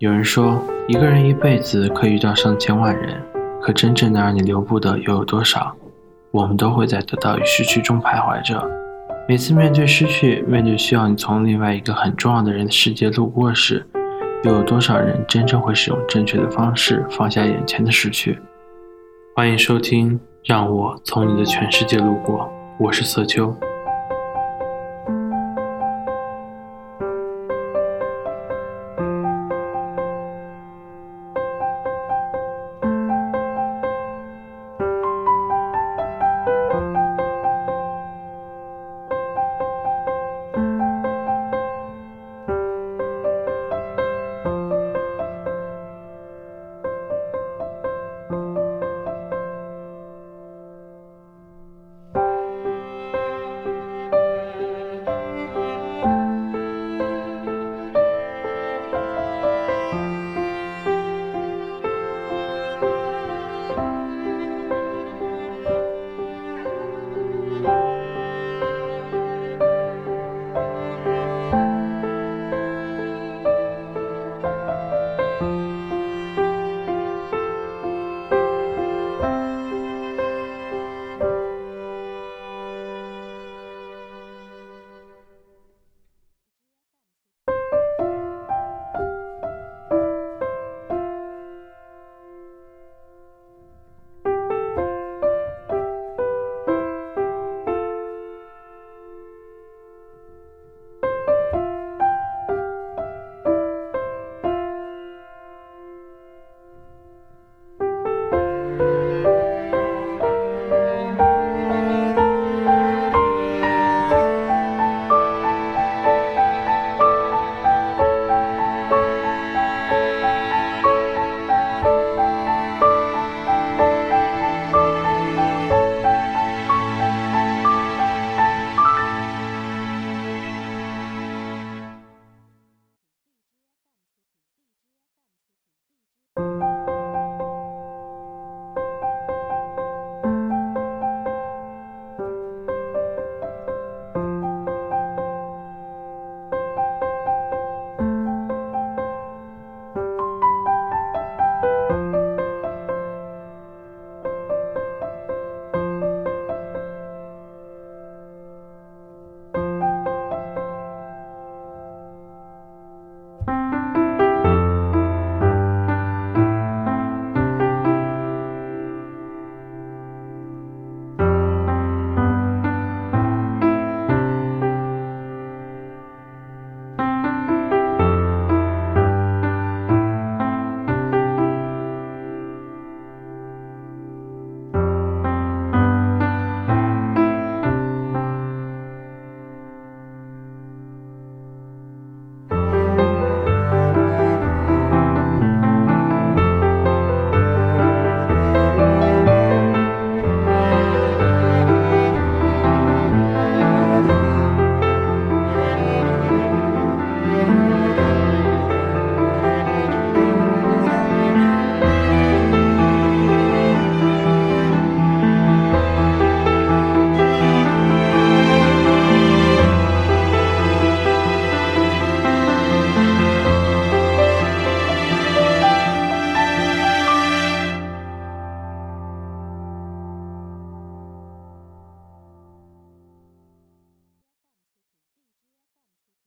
有人说一个人一辈子可以遇到上千万人可真正能让你留步的又有多少？我们都会在得到与失去中徘徊着。每次面对失去面对需要你从另外一个很重要的人的世界路过时又有多少人真正会使用正确的方式放下眼前的失去？欢迎收听让我从你的全世界路过我是色秋